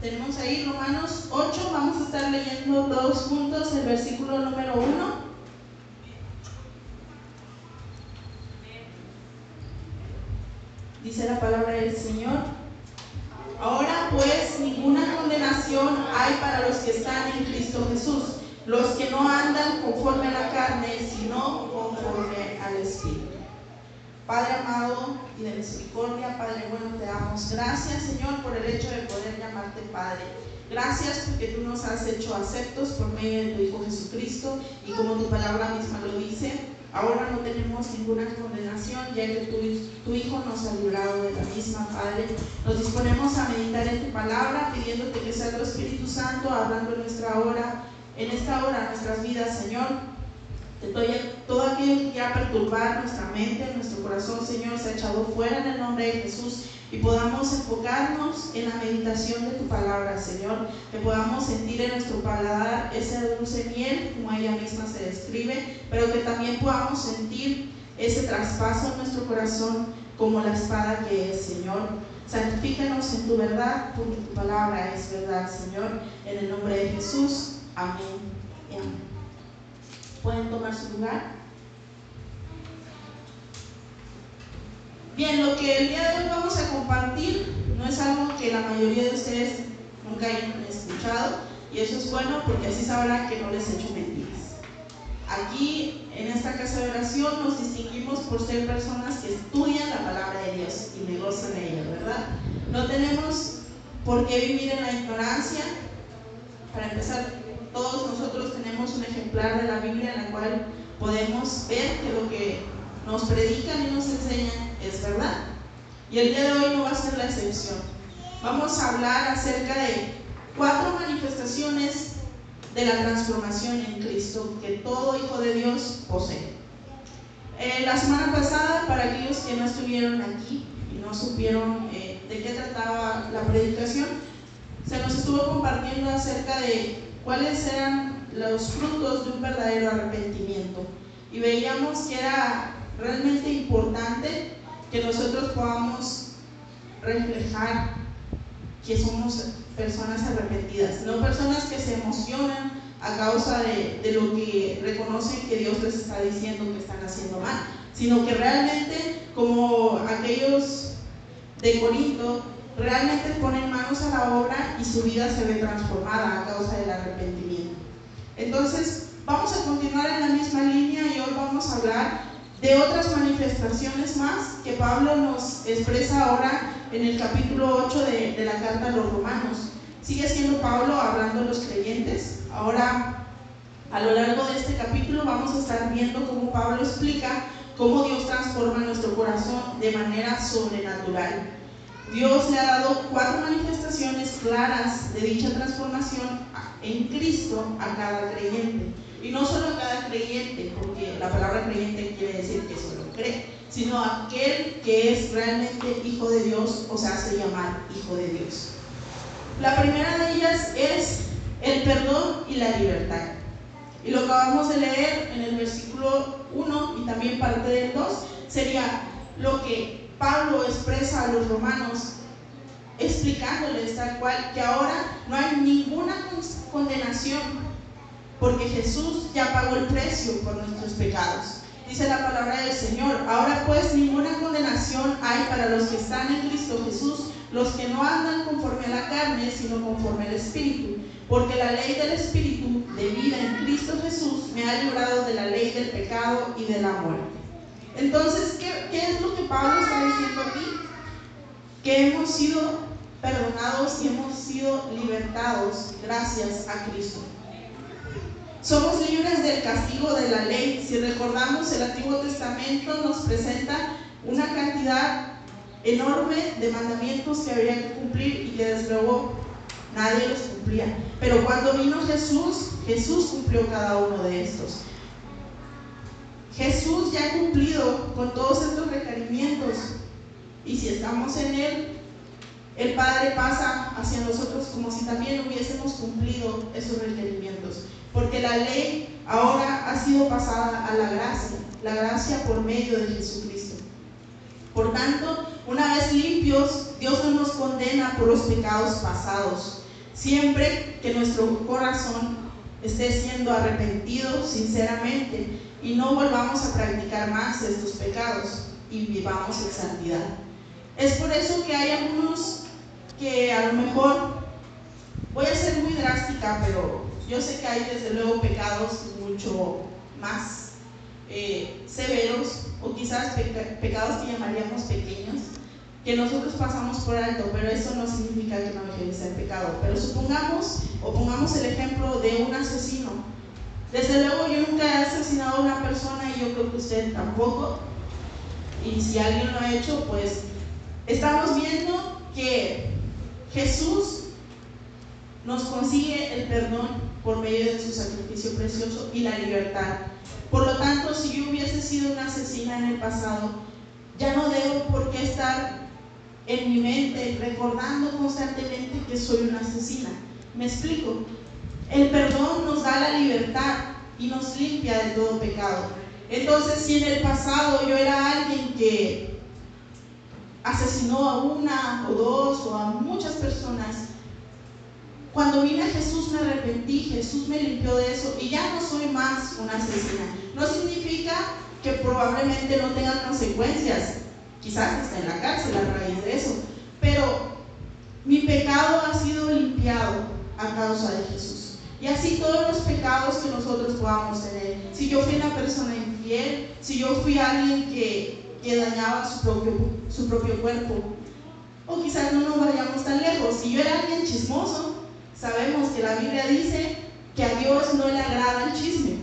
Tenemos ahí Romanos 8, vamos a estar leyendo todos juntos el versículo número 1. Dice la palabra del Señor. Ahora pues ninguna condenación hay para los que están en Cristo Jesús, los que no andan conforme a la carne, sino conforme al Espíritu. Padre amado y de misericordia, Padre bueno, te damos gracias, Señor, por el hecho de poder llamarte Padre. Gracias porque tú nos has hecho aceptos por medio de tu Hijo Jesucristo y como tu palabra misma lo dice, ahora no tenemos ninguna condenación ya que tu, tu Hijo nos ha librado de la misma, Padre. Nos disponemos a meditar en tu palabra pidiéndote que sea tu Espíritu Santo hablando en nuestra hora, en esta hora, nuestras vidas, Señor todo aquello que quiera perturbar nuestra mente, nuestro corazón, Señor, se ha echado fuera en el nombre de Jesús y podamos enfocarnos en la meditación de tu palabra, Señor, que podamos sentir en nuestro paladar ese dulce miel, como ella misma se describe, pero que también podamos sentir ese traspaso en nuestro corazón como la espada que es, Señor. Santifícanos en tu verdad, porque tu palabra es verdad, Señor. En el nombre de Jesús. Amén. Pueden tomar su lugar. Bien, lo que el día de hoy vamos a compartir no es algo que la mayoría de ustedes nunca hayan escuchado y eso es bueno porque así sabrán que no les he hecho mentiras. Aquí en esta casa de oración nos distinguimos por ser personas que estudian la palabra de Dios y negocian ella, ¿verdad? No tenemos por qué vivir en la ignorancia. Para empezar, todos nosotros tenemos un ejemplar de la Biblia en la cual podemos ver que lo que nos predican y nos enseñan es verdad. Y el día de hoy no va a ser la excepción. Vamos a hablar acerca de cuatro manifestaciones de la transformación en Cristo que todo hijo de Dios posee. Eh, la semana pasada, para aquellos que no estuvieron aquí y no supieron eh, de qué trataba la predicación, se nos estuvo compartiendo acerca de cuáles eran los frutos de un verdadero arrepentimiento. Y veíamos que era realmente importante que nosotros podamos reflejar que somos personas arrepentidas, no personas que se emocionan a causa de, lo que reconocen que Dios les está diciendo que están haciendo mal, sino que realmente como aquellos de Corinto realmente ponen manos a la obra y su vida se ve transformada a causa del arrepentimiento. Entonces, vamos a continuar en la misma línea y hoy vamos a hablar de otras manifestaciones más que Pablo nos expresa ahora en el capítulo 8 de, la carta a los romanos. Sigue siendo Pablo hablando a los creyentes. Ahora, a lo largo de este capítulo vamos a estar viendo cómo Pablo explica cómo Dios transforma nuestro corazón de manera sobrenatural. Dios le ha dado cuatro manifestaciones claras de dicha transformación en Cristo a cada creyente. Y no solo a cada creyente, porque la palabra creyente quiere decir que solo cree, sino aquel que es realmente hijo de Dios o se hace llamar hijo de Dios. La primera de ellas es el perdón y la libertad. Y lo acabamos de leer en el versículo 1 y también parte del 2 sería lo que Pablo expresa a los romanos explicándoles tal cual que ahora no hay ninguna condenación porque Jesús ya pagó el precio por nuestros pecados. Dice la palabra del Señor, ahora pues ninguna condenación hay para los que están en Cristo Jesús, los que no andan conforme a la carne, sino conforme al Espíritu, porque la ley del Espíritu de vida en Cristo Jesús me ha librado de la ley del pecado y de la muerte. Entonces, ¿qué, es lo que Pablo está diciendo aquí? Que hemos sido perdonados y hemos sido libertados gracias a Cristo. Somos libres del castigo de la ley. Si recordamos, el Antiguo Testamento nos presenta una cantidad enorme de mandamientos que habría que cumplir y que desde luego nadie los cumplía. Pero cuando vino Jesús, Jesús cumplió cada uno de estos. Jesús ya ha cumplido con todos estos requerimientos y si estamos en Él, el Padre pasa hacia nosotros como si también hubiésemos cumplido esos requerimientos. Porque la ley ahora ha sido pasada a la gracia, la gracia por medio de Jesucristo. Por tanto, una vez limpios, Dios no nos condena por los pecados pasados. siempre que nuestro corazón esté siendo arrepentido sinceramente y no volvamos a practicar más estos pecados y vivamos en santidad. Es por eso que hay algunos que a lo mejor, voy a ser muy drástica, pero yo sé que hay desde luego pecados mucho más eh, severos o quizás pecados que llamaríamos pequeños, que nosotros pasamos por alto, pero eso no significa que no deje de ser pecado. Pero supongamos o pongamos el ejemplo de un asesino. Desde luego yo nunca he asesinado a una persona y yo creo que usted tampoco. Y si alguien lo ha hecho, pues estamos viendo que Jesús nos consigue el perdón por medio de su sacrificio precioso y la libertad. Por lo tanto, si yo hubiese sido una asesina en el pasado, ya no debo por qué estar en mi mente recordando constantemente que soy una asesina. Me explico. El perdón nos da la libertad y nos limpia de todo pecado. Entonces, si en el pasado yo era alguien que asesinó a una o dos o a muchas personas, cuando vine a Jesús me arrepentí, Jesús me limpió de eso y ya no soy más una asesina. No significa que probablemente no tenga consecuencias. Quizás esté en la cárcel a raíz de eso. Pero mi pecado ha sido limpiado a causa de Jesús. Y así todos los pecados que nosotros podamos tener. Si yo fui una persona infiel, si yo fui alguien que, que dañaba su propio, su propio cuerpo, o quizás no nos vayamos tan lejos. Si yo era alguien chismoso, sabemos que la Biblia dice que a Dios no le agrada el chisme.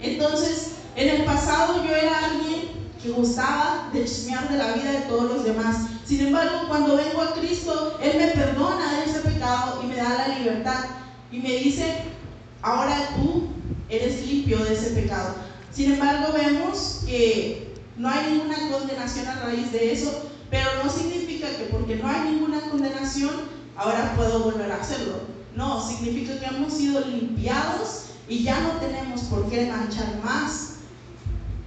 Entonces, en el pasado yo era alguien que gustaba de chismear de la vida de todos los demás. Sin embargo, cuando vengo a Cristo, Él me perdona ese pecado y me da la libertad. Y me dice, ahora tú eres limpio de ese pecado. Sin embargo, vemos que no hay ninguna condenación a raíz de eso, pero no significa que porque no hay ninguna condenación, ahora puedo volver a hacerlo. No, significa que hemos sido limpiados y ya no tenemos por qué manchar más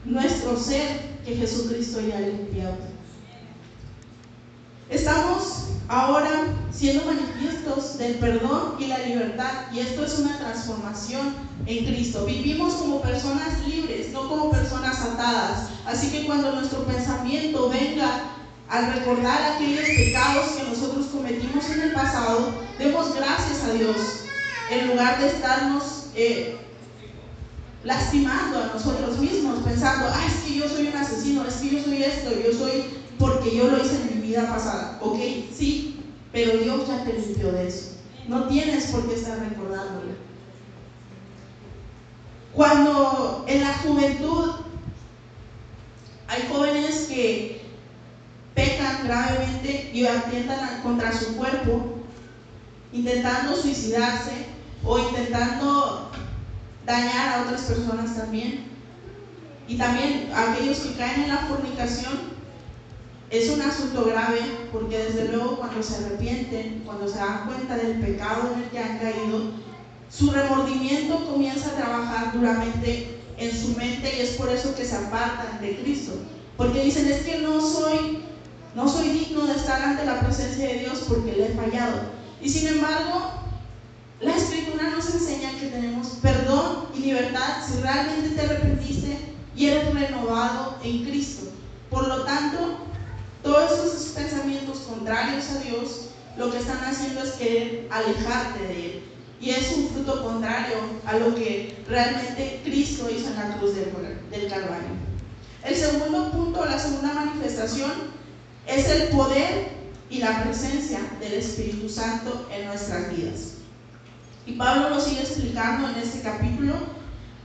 nuestro ser que Jesucristo ya ha limpiado. Estamos ahora siendo manifiestos del perdón y la libertad y esto es una transformación en Cristo. Vivimos como personas libres, no como personas atadas. Así que cuando nuestro pensamiento venga al recordar aquellos pecados que nosotros cometimos en el pasado, demos gracias a Dios en lugar de estarnos eh, lastimando a nosotros mismos, pensando, ay, es que yo soy un asesino, es que yo soy esto, yo soy porque yo lo hice en mi vida pasada. Ok, sí, pero Dios ya te limpió de eso. No tienes por qué estar recordándolo. Cuando en la juventud hay jóvenes que pecan gravemente y atentan contra su cuerpo, intentando suicidarse o intentando dañar a otras personas también. Y también aquellos que caen en la fornicación, es un asunto grave porque desde luego cuando se arrepienten, cuando se dan cuenta del pecado en el que han caído, su remordimiento comienza a trabajar duramente en su mente y es por eso que se apartan de Cristo. Porque dicen, es que no soy no soy digno de estar ante la presencia de Dios porque le he fallado. Y sin embargo, la escritura nos enseña que tenemos perdón y libertad si realmente te arrepentiste y eres renovado en Cristo. Por lo tanto, todos esos pensamientos contrarios a Dios lo que están haciendo es querer alejarte de Él. Y es un fruto contrario a lo que realmente Cristo hizo en la cruz del, Calvario. El segundo punto, la segunda manifestación es el poder y la presencia del Espíritu Santo en nuestras vidas. Y Pablo lo sigue explicando en este capítulo.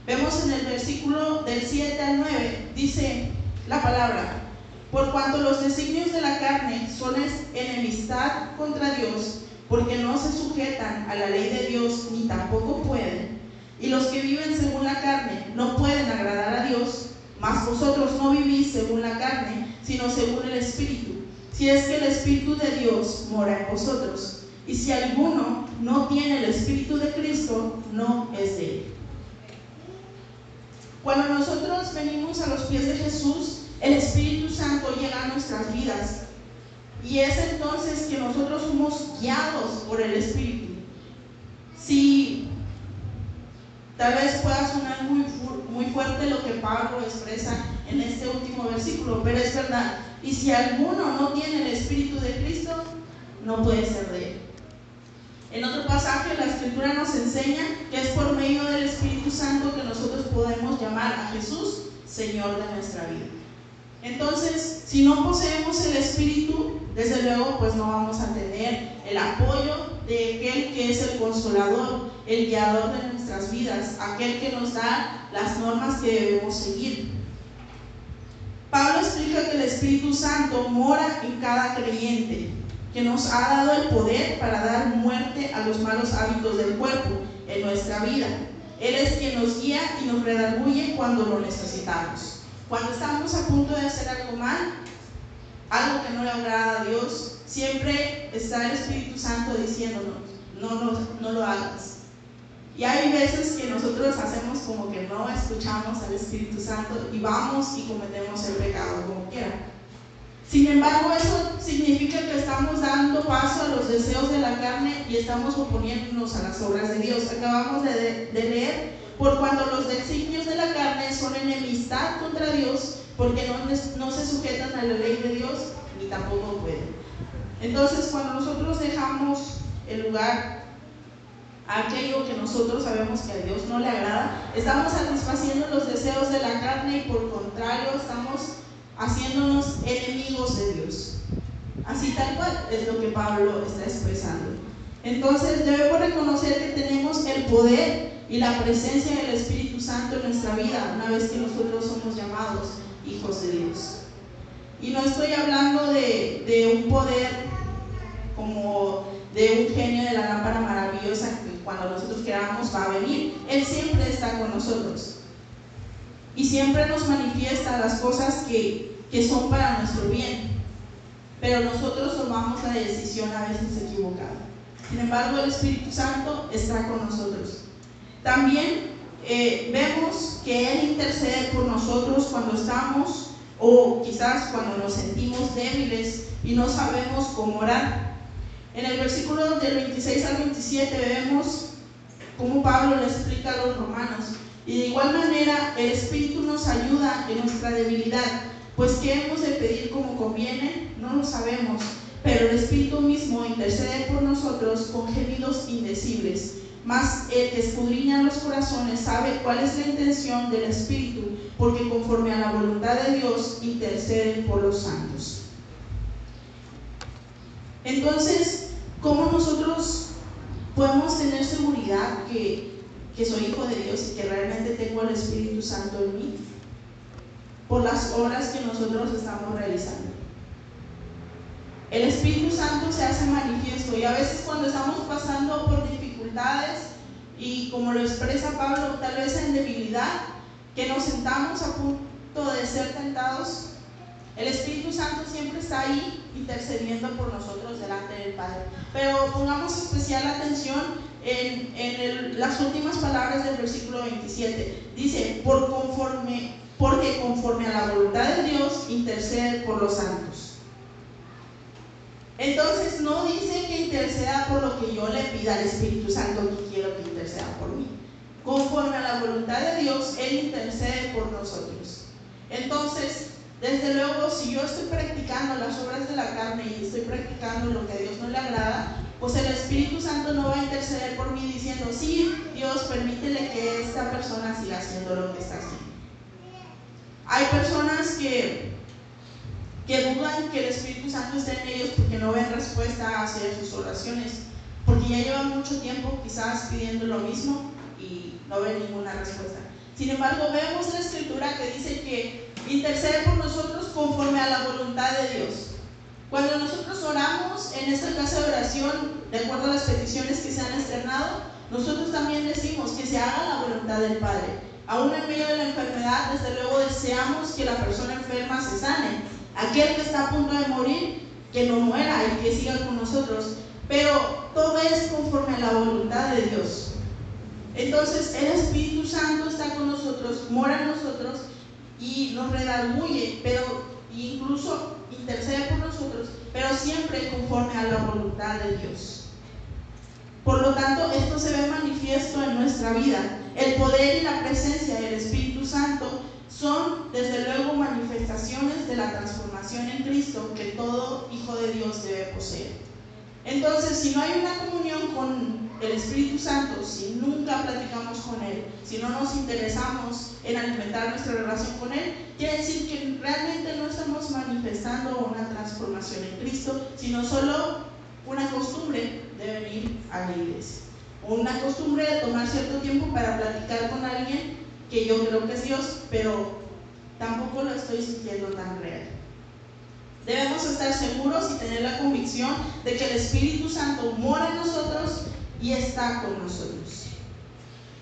Vemos en el versículo del 7 al 9, dice la palabra, por cuanto los designios de la carne son enemistad contra Dios, porque no se sujetan a la ley de Dios ni tampoco pueden, y los que viven según la carne no pueden agradar a Dios, mas vosotros no vivís según la carne, sino según el Espíritu, si es que el Espíritu de Dios mora en vosotros. Y si alguno no tiene el Espíritu de Cristo, no es de él. Cuando nosotros venimos a los pies de Jesús, el Espíritu Santo llega a nuestras vidas. Y es entonces que nosotros somos guiados por el Espíritu. si tal vez pueda sonar muy, muy fuerte lo que Pablo expresa en este último versículo, pero es verdad. Y si alguno no tiene el Espíritu de Cristo, no puede ser de él. En otro pasaje la escritura nos enseña que es por medio del Espíritu Santo que nosotros podemos llamar a Jesús Señor de nuestra vida. Entonces, si no poseemos el Espíritu, desde luego pues no vamos a tener el apoyo de aquel que es el consolador, el guiador de nuestras vidas, aquel que nos da las normas que debemos seguir. Pablo explica que el Espíritu Santo mora en cada creyente que nos ha dado el poder para dar muerte a los malos hábitos del cuerpo en nuestra vida. Él es quien nos guía y nos redarguye cuando lo necesitamos. Cuando estamos a punto de hacer algo mal, algo que no le agrada a Dios, siempre está el Espíritu Santo diciéndonos, no, no, no lo hagas. Y hay veces que nosotros hacemos como que no escuchamos al Espíritu Santo y vamos y cometemos el pecado como quiera. Sin embargo, eso significa que estamos dando paso a los deseos de la carne y estamos oponiéndonos a las obras de Dios. Acabamos de, leer, por cuando los designios de la carne son enemistad contra Dios, porque no, no se sujetan a la ley de Dios ni tampoco pueden. Entonces, cuando nosotros dejamos el lugar a aquello que nosotros sabemos que a Dios no le agrada, estamos satisfaciendo los deseos de la carne y por contrario estamos haciéndonos enemigos de Dios. Así tal cual es lo que Pablo está expresando. Entonces debemos reconocer que tenemos el poder y la presencia del Espíritu Santo en nuestra vida una vez que nosotros somos llamados hijos de Dios. Y no estoy hablando de, de un poder como de un genio de la lámpara maravillosa que cuando nosotros queramos va a venir. Él siempre está con nosotros. Y siempre nos manifiesta las cosas que que son para nuestro bien, pero nosotros tomamos la decisión a veces equivocada. Sin embargo, el Espíritu Santo está con nosotros. También eh, vemos que Él intercede por nosotros cuando estamos o quizás cuando nos sentimos débiles y no sabemos cómo orar. En el versículo del 26 al 27 vemos cómo Pablo le explica a los romanos. Y de igual manera el Espíritu nos ayuda en nuestra debilidad pues ¿qué hemos de pedir como conviene? No lo sabemos, pero el Espíritu mismo intercede por nosotros con gemidos indecibles. Mas el que escudriña los corazones sabe cuál es la intención del Espíritu, porque conforme a la voluntad de Dios intercede por los santos. Entonces, ¿cómo nosotros podemos tener seguridad que, que soy hijo de Dios y que realmente tengo el Espíritu Santo en mí? por las obras que nosotros estamos realizando. El Espíritu Santo se hace manifiesto y a veces cuando estamos pasando por dificultades y como lo expresa Pablo, tal vez en debilidad, que nos sentamos a punto de ser tentados, el Espíritu Santo siempre está ahí intercediendo por nosotros delante del Padre. Pero pongamos especial atención en, en las últimas palabras del versículo 27. Dice, por conforme porque conforme a la voluntad de Dios intercede por los santos. Entonces no dice que interceda por lo que yo le pida al Espíritu Santo que quiero que interceda por mí. Conforme a la voluntad de Dios, Él intercede por nosotros. Entonces, desde luego, si yo estoy practicando las obras de la carne y estoy practicando lo que a Dios no le agrada, pues el Espíritu Santo no va a interceder por mí diciendo, sí, Dios, permítele que esta persona siga haciendo lo que está haciendo. Hay personas que, que dudan que el Espíritu Santo esté en ellos porque no ven respuesta hacia sus oraciones, porque ya llevan mucho tiempo quizás pidiendo lo mismo y no ven ninguna respuesta. Sin embargo, vemos la escritura que dice que intercede por nosotros conforme a la voluntad de Dios. Cuando nosotros oramos en esta casa de oración, de acuerdo a las peticiones que se han externado, nosotros también decimos que se haga la voluntad del Padre. Aún en medio de la enfermedad, desde luego deseamos que la persona enferma se sane. Aquel que está a punto de morir, que no muera y que siga con nosotros. Pero todo es conforme a la voluntad de Dios. Entonces el Espíritu Santo está con nosotros, mora en nosotros y nos redarguye, pero incluso intercede por nosotros, pero siempre conforme a la voluntad de Dios. Por lo tanto, esto se ve manifiesto en nuestra vida. El poder y la presencia del Espíritu Santo son, desde luego, manifestaciones de la transformación en Cristo que todo hijo de Dios debe poseer. Entonces, si no hay una comunión con el Espíritu Santo, si nunca platicamos con Él, si no nos interesamos en alimentar nuestra relación con Él, quiere decir que realmente no estamos manifestando una transformación en Cristo, sino solo una costumbre de venir a la iglesia. O una costumbre de tomar cierto tiempo para platicar con alguien que yo creo que es Dios, pero tampoco lo estoy sintiendo tan real. Debemos estar seguros y tener la convicción de que el Espíritu Santo mora en nosotros y está con nosotros.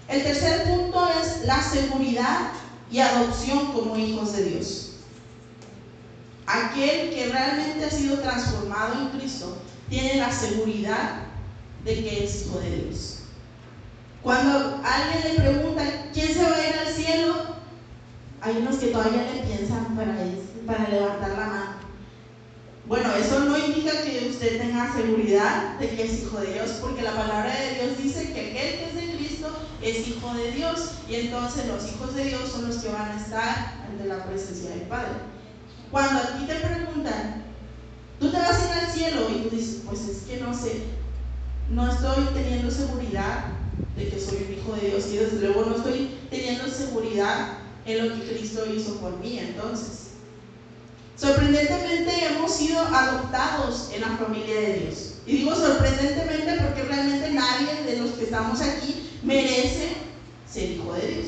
El tercer punto es la seguridad y adopción como hijos de Dios. Aquel que realmente ha sido transformado en Cristo tiene la seguridad de que es hijo de Dios. Cuando alguien le pregunta, ¿quién se va a ir al cielo? Hay unos que todavía le piensan para, levantar la mano. Bueno, eso no indica que usted tenga seguridad de que es hijo de Dios, porque la palabra de Dios dice que aquel que es de Cristo es hijo de Dios, y entonces los hijos de Dios son los que van a estar ante la presencia del Padre. Cuando aquí te preguntan, tú te vas a ir al cielo, y tú dices, pues es que no sé, no estoy teniendo seguridad de que soy un hijo de Dios, y desde luego no estoy teniendo seguridad en lo que Cristo hizo por mí, entonces. Sorprendentemente hemos sido adoptados en la familia de Dios. Y digo sorprendentemente porque realmente nadie de los que estamos aquí merece ser hijo de Dios.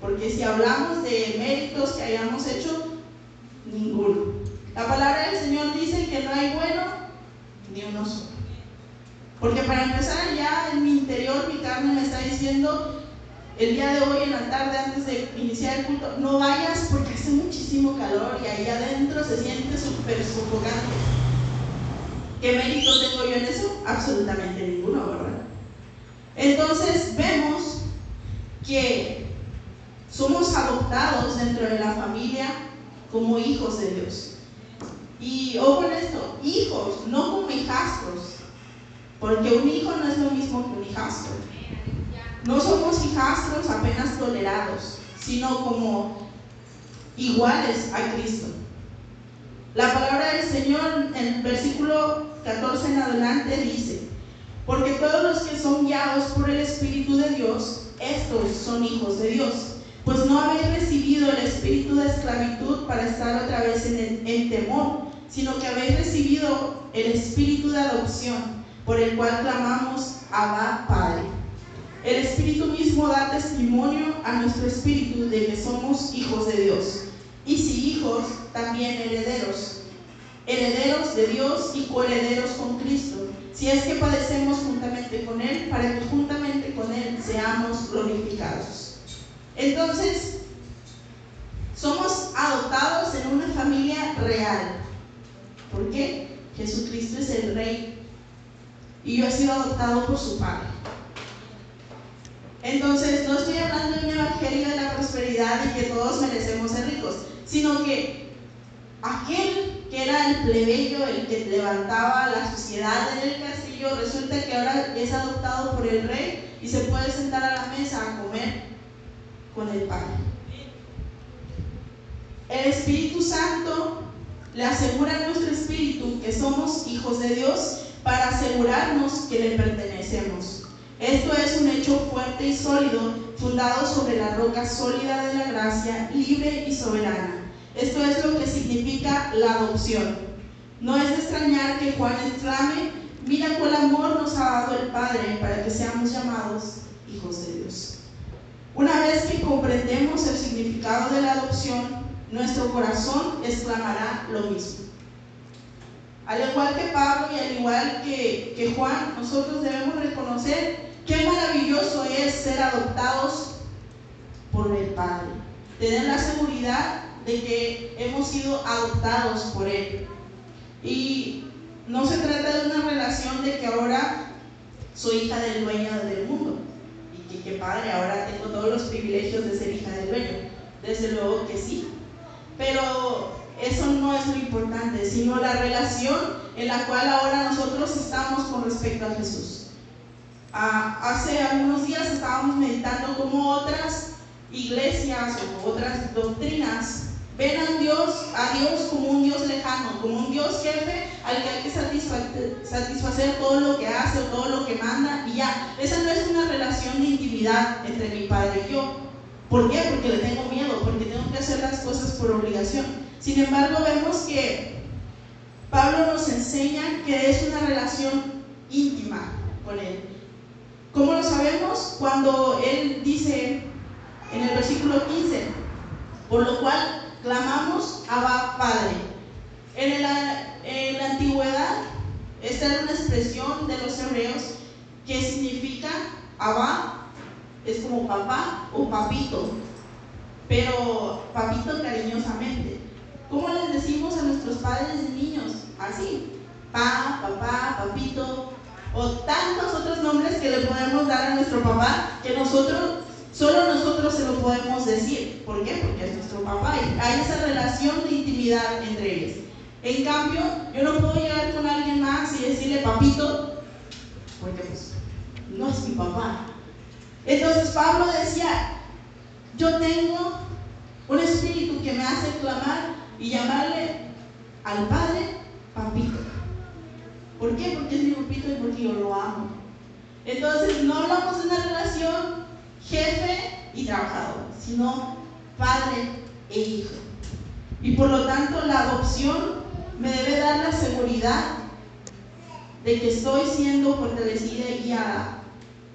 Porque si hablamos de méritos que hayamos hecho, ninguno. La palabra del Señor dice que no hay bueno ni uno solo. Porque para empezar ya en mi interior mi carne me está diciendo el día de hoy en la tarde antes de iniciar el culto, no vayas porque hace muchísimo calor y ahí adentro se siente súper sofocante. ¿Qué mérito tengo yo en eso? Absolutamente ninguno, ¿verdad? Entonces vemos que somos adoptados dentro de la familia como hijos de Dios. Y ojo en esto, hijos, no como hijastros, porque un hijo no es lo mismo que un hijastro. No somos hijastros apenas tolerados, sino como iguales a Cristo. La palabra del Señor en el versículo 14 en adelante dice, porque todos los que son guiados por el Espíritu de Dios, estos son hijos de Dios, pues no habéis recibido el espíritu de esclavitud para estar otra vez en, en temor, sino que habéis recibido el espíritu de adopción, por el cual clamamos Abba Padre. El Espíritu mismo da testimonio a nuestro espíritu de que somos hijos de Dios. Y si hijos, también herederos. Herederos de Dios y coherederos con Cristo. Si es que padecemos juntamente con Él, para que juntamente con Él seamos glorificados. Entonces, somos adoptados en una familia real. ¿Por qué? Jesucristo es el Rey. Y yo he sido adoptado por su Padre. Entonces, no estoy hablando de un evangelio de la prosperidad y que todos merecemos ser ricos, sino que aquel que era el plebeyo, el que levantaba la sociedad en el castillo, resulta que ahora es adoptado por el rey y se puede sentar a la mesa a comer con el Padre. El Espíritu Santo le asegura a nuestro espíritu que somos hijos de Dios para asegurarnos que le pertenecemos. Esto es un hecho fuerte y sólido, fundado sobre la roca sólida de la gracia, libre y soberana. Esto es lo que significa la adopción. No es de extrañar que Juan exclame, mira cuál amor nos ha dado el Padre para que seamos llamados hijos de Dios. Una vez que comprendemos el significado de la adopción, nuestro corazón exclamará lo mismo. Al igual que Pablo y al igual que, que Juan, nosotros debemos reconocer Qué maravilloso es ser adoptados por el Padre. Tener la seguridad de que hemos sido adoptados por Él. Y no se trata de una relación de que ahora soy hija del dueño del mundo. Y que, padre, ahora tengo todos los privilegios de ser hija del dueño. Desde luego que sí. Pero eso no es lo importante, sino la relación en la cual ahora nosotros estamos con respecto a Jesús. Ah, hace algunos días estábamos meditando cómo otras iglesias o otras doctrinas ven a Dios, a Dios como un Dios lejano, como un Dios jefe al que hay que satisfacer, todo lo que hace o todo lo que manda y ya. Esa no es una relación de intimidad entre mi padre y yo. ¿Por qué? Porque le tengo miedo, porque tengo que hacer las cosas por obligación. Sin embargo, vemos que Pablo nos enseña que es una relación íntima con Él. ¿Cómo lo sabemos? Cuando Él dice en el versículo 15, por lo cual clamamos Abba Padre. En, la antigüedad, esta era una expresión de los hebreos que significa Abba, es como papá o papito, pero papito cariñosamente. ¿Cómo les decimos a nuestros padres y niños? Así, pa, papá, papito, o tantos otros nombres que le podemos dar a nuestro papá que nosotros Solo nosotros se lo podemos decir. ¿Por qué? Porque es nuestro papá y hay esa relación de intimidad entre ellos. En cambio, yo no puedo llegar con alguien más y decirle papito, porque pues no es mi papá. Entonces Pablo decía, yo tengo un espíritu que me hace clamar y llamarle al Padre papito. ¿Por qué? Porque es mi papito y porque yo lo amo. Entonces no hablamos de una relación jefe y trabajador, sino padre e hijo. Y por lo tanto la adopción me debe dar la seguridad de que estoy siendo fortalecida y guiada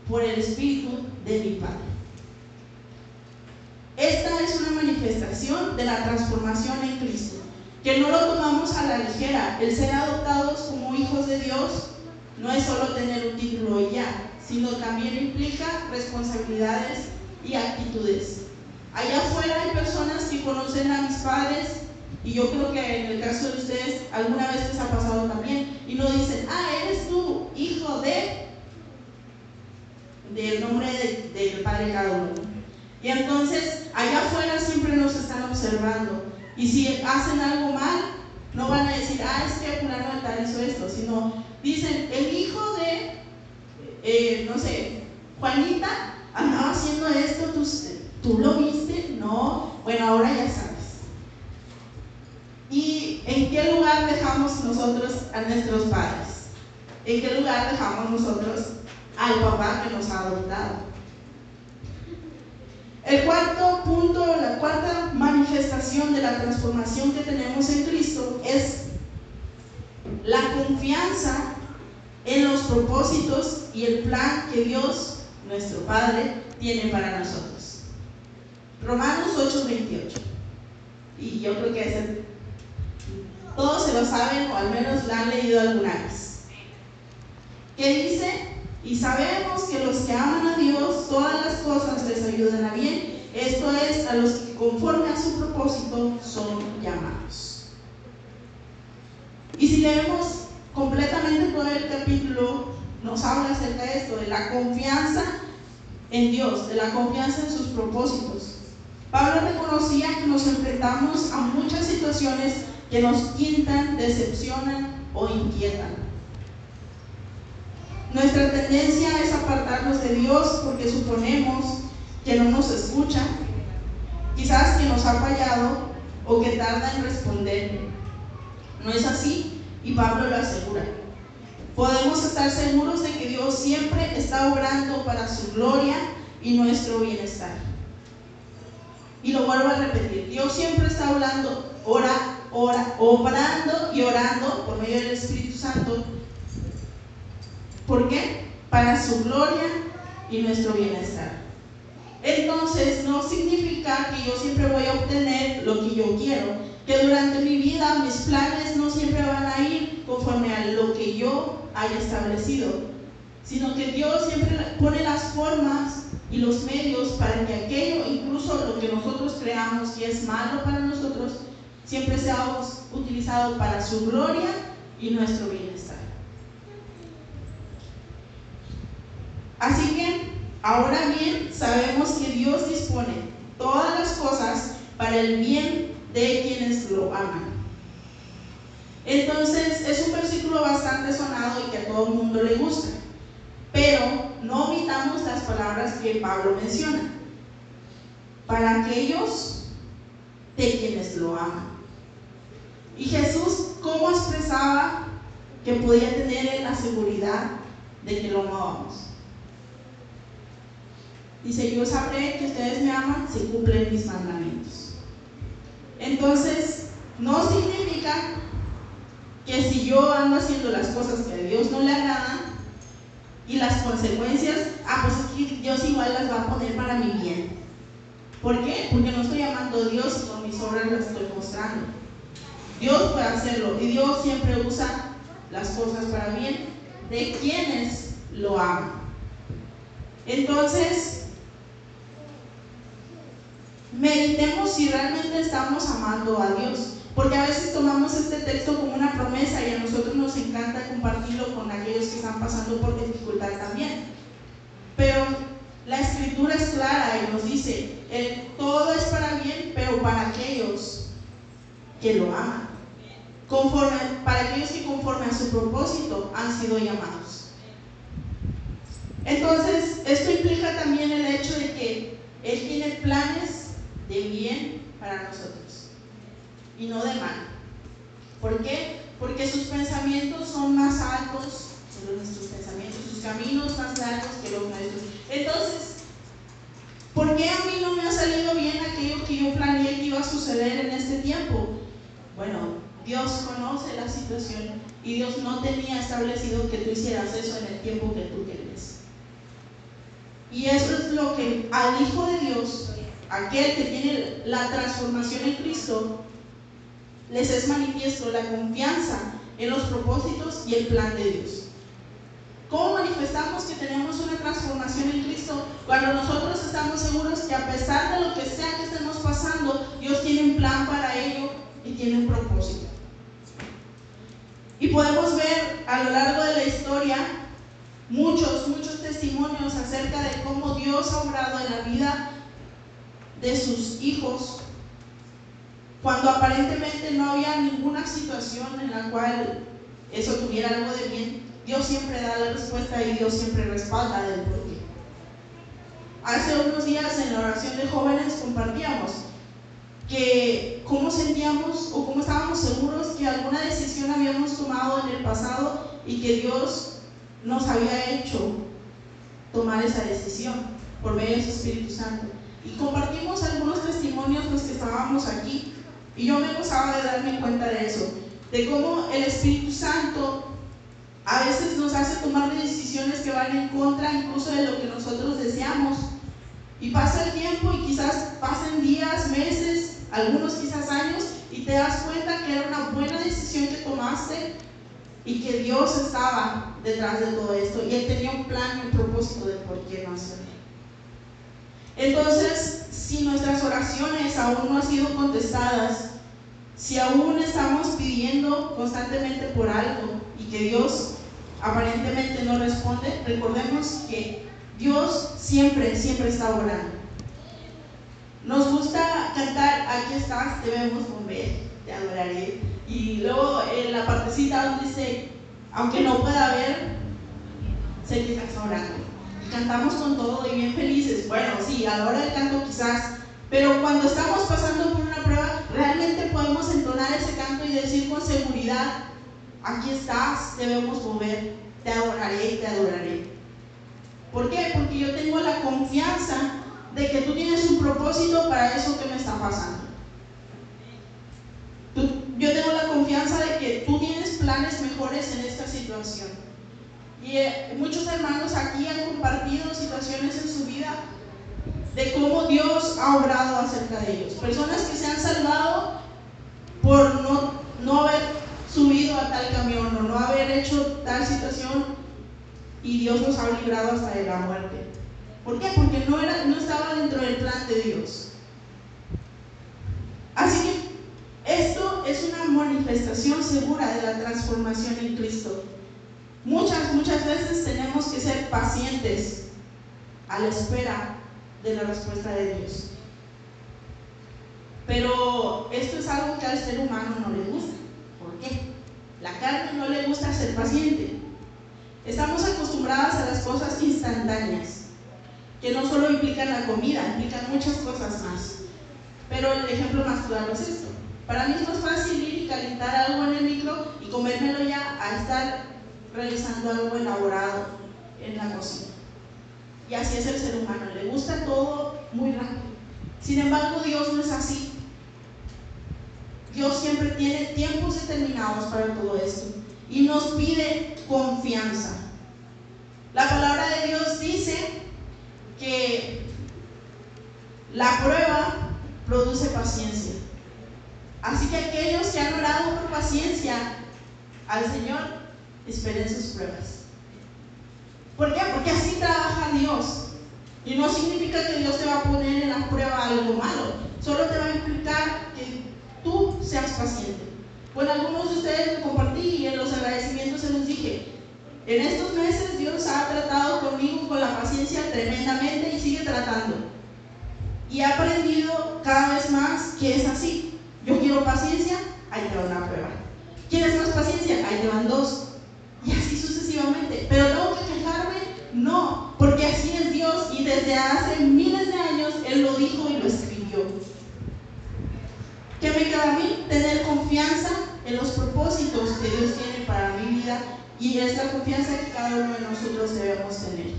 por el Espíritu de mi Padre. De la transformación en Cristo, que no lo tomamos a la ligera. El ser adoptados como hijos de Dios no es solo tener un título y ya, sino también implica responsabilidades y actitudes. Allá afuera hay personas que conocen a mis padres y yo creo que en el caso de ustedes alguna vez les ha pasado también y no dicen, ah, eres tú hijo de del nombre del padre cada uno. Y entonces allá afuera siempre nos están observando y si hacen algo mal, no van a decir, ah, es que fulano de tal hizo esto, sino dicen, el hijo de eh, no sé, Juanita andaba haciendo esto, ¿tú, ¿tú lo viste? No, bueno, ahora ya sabes. ¿Y en qué lugar dejamos nosotros a nuestros padres? ¿En qué lugar dejamos nosotros al papá que nos ha adoptado? El cuarto punto, la cuarta manifestación de la transformación que tenemos en Cristo es la confianza en los propósitos y el plan que Dios, nuestro Padre, tiene para nosotros. Romanos 8:28. Y yo creo que ese, todos se lo saben o al menos la han leído alguna vez. ¿Qué dice? Y sabemos que los que aman a Dios, todas las cosas les ayudan a bien. Esto es, a los que conforme a su propósito son llamados. Y si leemos completamente todo el capítulo nos habla acerca de esto, de la confianza en Dios, de la confianza en sus propósitos. Pablo reconocía que nos enfrentamos a muchas situaciones que nos tientan, decepcionan o inquietan. Nuestra tendencia es apartarnos de Dios porque suponemos que no nos escucha, quizás que nos ha fallado o que tarda en responder. ¿No es así? Y Pablo lo asegura. Podemos estar seguros de que Dios siempre está obrando para su gloria y nuestro bienestar. Y lo vuelvo a repetir, Dios siempre está hablando, ora, ora, obrando y orando por medio del Espíritu Santo. ¿Por qué? Para su gloria y nuestro bienestar. Entonces no significa que yo siempre voy a obtener lo que yo quiero, que durante mi vida mis planes no siempre van a ir conforme a lo que yo haya establecido, sino que Dios siempre pone las formas y los medios para que aquello, incluso lo que nosotros creamos que es malo para nosotros, siempre sea utilizado para su gloria y nuestro bienestar. Así que, ahora bien, sabemos que Dios dispone todas las cosas para el bien de quienes lo aman. Entonces es un versículo bastante sonado y que a todo el mundo le gusta, pero no palabras que Pablo menciona. Para aquellos de quienes lo aman. Y Jesús, ¿cómo expresaba que podía tener la seguridad de que lo amábamos? Dice, yo sabré que ustedes me aman si cumplen mis mandamientos. Entonces, no significa que si yo ando haciendo las cosas que a Dios no le agradan y las consecuencias, ah, pues es que Dios igual las va a poner para mi bien. ¿Por qué? Porque no estoy amando a Dios con mis obras las estoy mostrando. Dios puede hacerlo y Dios siempre usa las cosas para bien de quienes lo aman. Entonces, meditemos si realmente estamos amando a Dios. Porque a veces tomamos este texto como una promesa y a nosotros nos encanta compartirlo con aquellos que están pasando por dificultad también. Pero la escritura es clara y nos dice, todo es para bien, pero para aquellos que lo aman. Conforme, para aquellos que conforme a su propósito han sido llamados. Entonces, esto implica también el hecho de que Él tiene planes de bien para nosotros y no de mal. ¿Por qué? Porque sus pensamientos son más altos que nuestros pensamientos, sus caminos más largos que los nuestros. Entonces, ¿por qué a mí no me ha salido bien aquello que yo planeé que iba a suceder en este tiempo? Bueno, Dios conoce la situación y Dios no tenía establecido que tú hicieras eso en el tiempo que tú querías. Y eso es lo que al Hijo de Dios aquel que tiene la transformación en Cristo, les es manifiesto la confianza en los propósitos y el plan de Dios. ¿Cómo manifestamos que tenemos una transformación en Cristo cuando nosotros estamos seguros que a pesar de lo que sea que estemos pasando, Dios tiene un plan para ello y tiene un propósito? Y podemos ver a lo largo de la historia muchos, muchos testimonios acerca de cómo Dios ha obrado en la vida de sus hijos, cuando aparentemente no había ninguna situación en la cual eso tuviera algo de bien, Dios siempre da la respuesta y Dios siempre respalda del porqué. Hace unos días en la oración de jóvenes compartíamos que cómo sentíamos o cómo estábamos seguros que alguna decisión habíamos tomado en el pasado y que Dios nos había hecho tomar esa decisión por medio de su Espíritu Santo. Y compartimos algunos testimonios los que estábamos aquí. Y yo me gozaba de darme cuenta de eso. De cómo el Espíritu Santo a veces nos hace tomar decisiones que van en contra incluso de lo que nosotros deseamos. Y pasa el tiempo y quizás pasen días, meses, algunos quizás años, y te das cuenta que era una buena decisión que tomaste y que Dios estaba detrás de todo esto y Él tenía un plan y un propósito de por qué no hacerlo. Entonces, si nuestras oraciones aún no han sido contestadas, si aún estamos pidiendo constantemente por algo y que Dios aparentemente no responde, recordemos que Dios siempre, siempre está orando. Nos gusta cantar, aquí estás, te vemos volver, te adoraré. Y luego en la partecita donde dice, aunque no pueda ver, sé que estás orando cantamos con todo y bien felices. Bueno, sí, a la hora del canto quizás, pero cuando estamos pasando por una prueba, realmente podemos entonar ese canto y decir con seguridad, aquí estás, debemos mover, te adoraré y te adoraré. ¿Por qué? Porque yo tengo la confianza de que tú tienes un propósito para eso que me está pasando. yo tengo la confianza de que tú tienes planes mejores en esta situación. Y eh, muchos hermanos aquí han compartido situaciones en su vida de cómo Dios ha obrado acerca de ellos. Personas que se han salvado por no, no haber subido a tal camión o no haber hecho tal situación y Dios nos ha librado hasta de la muerte. ¿Por qué? Porque no, era, no estaba dentro del plan de Dios. Así que esto es una manifestación segura de la transformación en Cristo. Muchas, muchas veces tenemos que ser pacientes a la espera de la respuesta de Dios. Pero esto es algo que al ser humano no le gusta. ¿Por qué? La carne no le gusta ser paciente. Estamos acostumbradas a las cosas instantáneas. que no solo implican la comida, implican muchas cosas más. Pero el ejemplo más claro es esto. Para mí es más fácil ir y calentar algo en el micro y comérmelo ya a estar realizando algo elaborado en la cocina. Y así es el ser humano, le gusta todo muy rápido. Sin embargo, Dios no es así. Dios siempre tiene tiempos determinados para todo esto y nos pide confianza. La palabra de Dios dice que la prueba produce paciencia. Así que aquellos que han orado por paciencia al Señor, esperen sus pruebas. ¿Por qué? Porque así trabaja Dios. Y no significa que Dios te va a poner en la prueba algo malo. Solo te va a implicar que tú seas paciente. Con algunos de ustedes lo compartí y en los agradecimientos se los dije. En estos meses Dios ha tratado conmigo con la paciencia tremendamente y sigue tratando. Y he aprendido cada vez más que es así. Yo quiero paciencia, ahí te va una prueba. ¿Quieres más paciencia? Ahí te van dos. Y así sucesivamente. Pero tengo que quejarme, no, porque así es Dios y desde hace miles de años Él lo dijo y lo escribió. ¿Qué me queda a mí? Tener confianza en los propósitos que Dios tiene para mi vida y esta confianza que cada uno de nosotros debemos tener.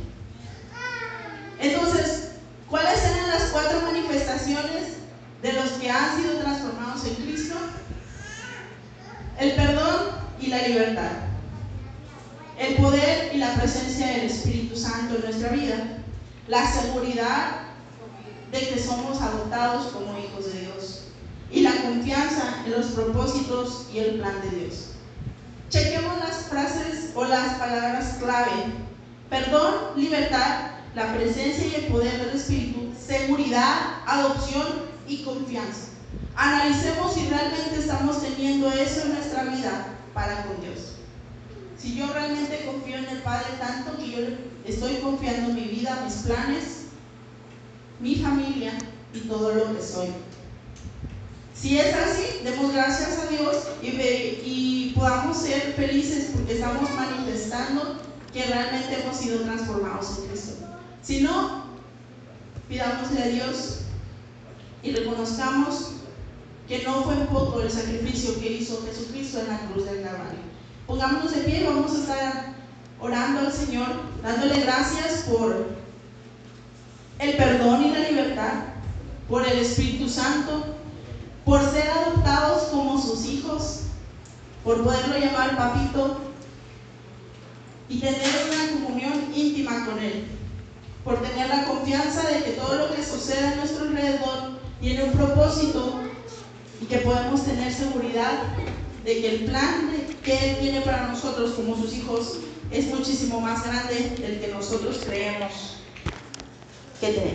Entonces, ¿cuáles eran las cuatro manifestaciones de los que han sido transformados en Cristo? El perdón y la libertad. El poder y la presencia del Espíritu Santo en nuestra vida. La seguridad de que somos adoptados como hijos de Dios. Y la confianza en los propósitos y el plan de Dios. Chequemos las frases o las palabras clave. Perdón, libertad, la presencia y el poder del Espíritu, seguridad, adopción y confianza. Analicemos si realmente estamos teniendo eso en nuestra vida para con Dios. Si yo realmente confío en el Padre tanto que yo estoy confiando mi vida, mis planes, mi familia y todo lo que soy. Si es así, demos gracias a Dios y, y podamos ser felices porque estamos manifestando que realmente hemos sido transformados en Cristo. Si no, pidámosle a Dios y reconozcamos que no fue poco el sacrificio que hizo Jesucristo en la cruz del Calvario. Pongámonos de pie vamos a estar orando al Señor, dándole gracias por el perdón y la libertad, por el Espíritu Santo, por ser adoptados como sus hijos, por poderlo llamar papito y tener una comunión íntima con Él, por tener la confianza de que todo lo que sucede a nuestro alrededor tiene un propósito y que podemos tener seguridad de que el plan que Él tiene para nosotros como sus hijos es muchísimo más grande del que nosotros creemos que tenemos.